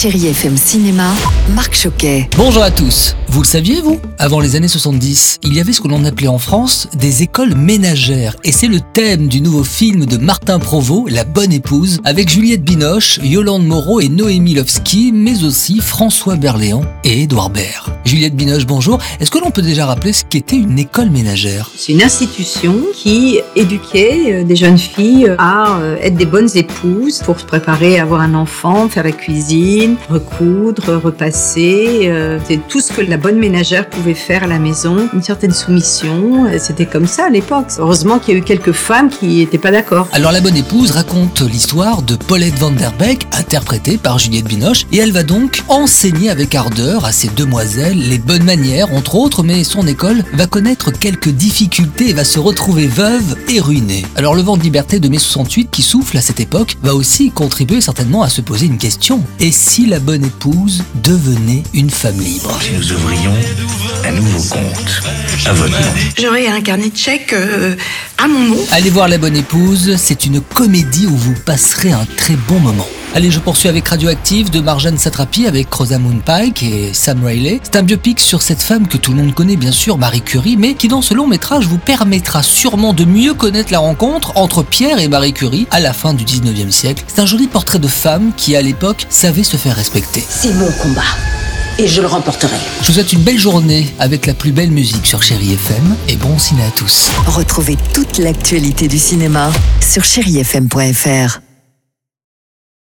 Chérie FM Cinéma, Marc Choquet. Bonjour à tous. Vous le saviez, vous? Avant les années 70, il y avait ce que l'on appelait en France des écoles ménagères. Et c'est le thème du nouveau film de Martin Provost, La Bonne Épouse, avec Juliette Binoche, Yolande Moreau et Noémie Lovski, mais aussi François Berléand et Édouard Baird. Juliette Binoche, bonjour. Est-ce que l'on peut déjà rappeler ce qu'était une école ménagère? C'est une institution qui éduquait euh, des jeunes filles à euh, être des bonnes épouses pour se préparer à avoir un enfant, faire la cuisine, recoudre, repasser. euh, C'est tout ce que la bonne ménagère pouvait faire à la maison. Une certaine soumission. C'était comme ça à l'époque. Heureusement qu'il y a eu quelques femmes qui n'étaient pas d'accord. Alors La Bonne Épouse raconte l'histoire de Paulette Van Der Beek, interprétée par Juliette Binoche, et elle va donc enseigner avec ardeur à ces demoiselles les bonnes manières, entre autres, mais son école va connaître quelques difficultés et va se retrouver veuve et ruinée. Alors le vent de liberté de mai 68 qui souffle à cette époque va aussi contribuer certainement à se poser une question. Et si la bonne épouse devenait une femme libre? Si nous ouvrions un nouveau compte à votre nom. J'aurai un carnet de chèques euh, à mon nom. Allez voir La Bonne Épouse, c'est une comédie où vous passerez un très bon moment. Allez, je poursuis avec Radioactive de Marjane Satrapi avec Rosamund Pike et Sam Riley. C'est un biopic sur cette femme que tout le monde connaît bien sûr, Marie Curie, mais qui dans ce long métrage vous permettra sûrement de mieux connaître la rencontre entre Pierre et Marie Curie à la fin du 19e siècle. C'est un joli portrait de femme qui à l'époque savait se faire respecter. C'est mon combat. Et je le remporterai. Je vous souhaite une belle journée avec la plus belle musique sur Chéri FM et bon ciné à tous. Retrouvez toute l'actualité du cinéma sur chérifm.fr.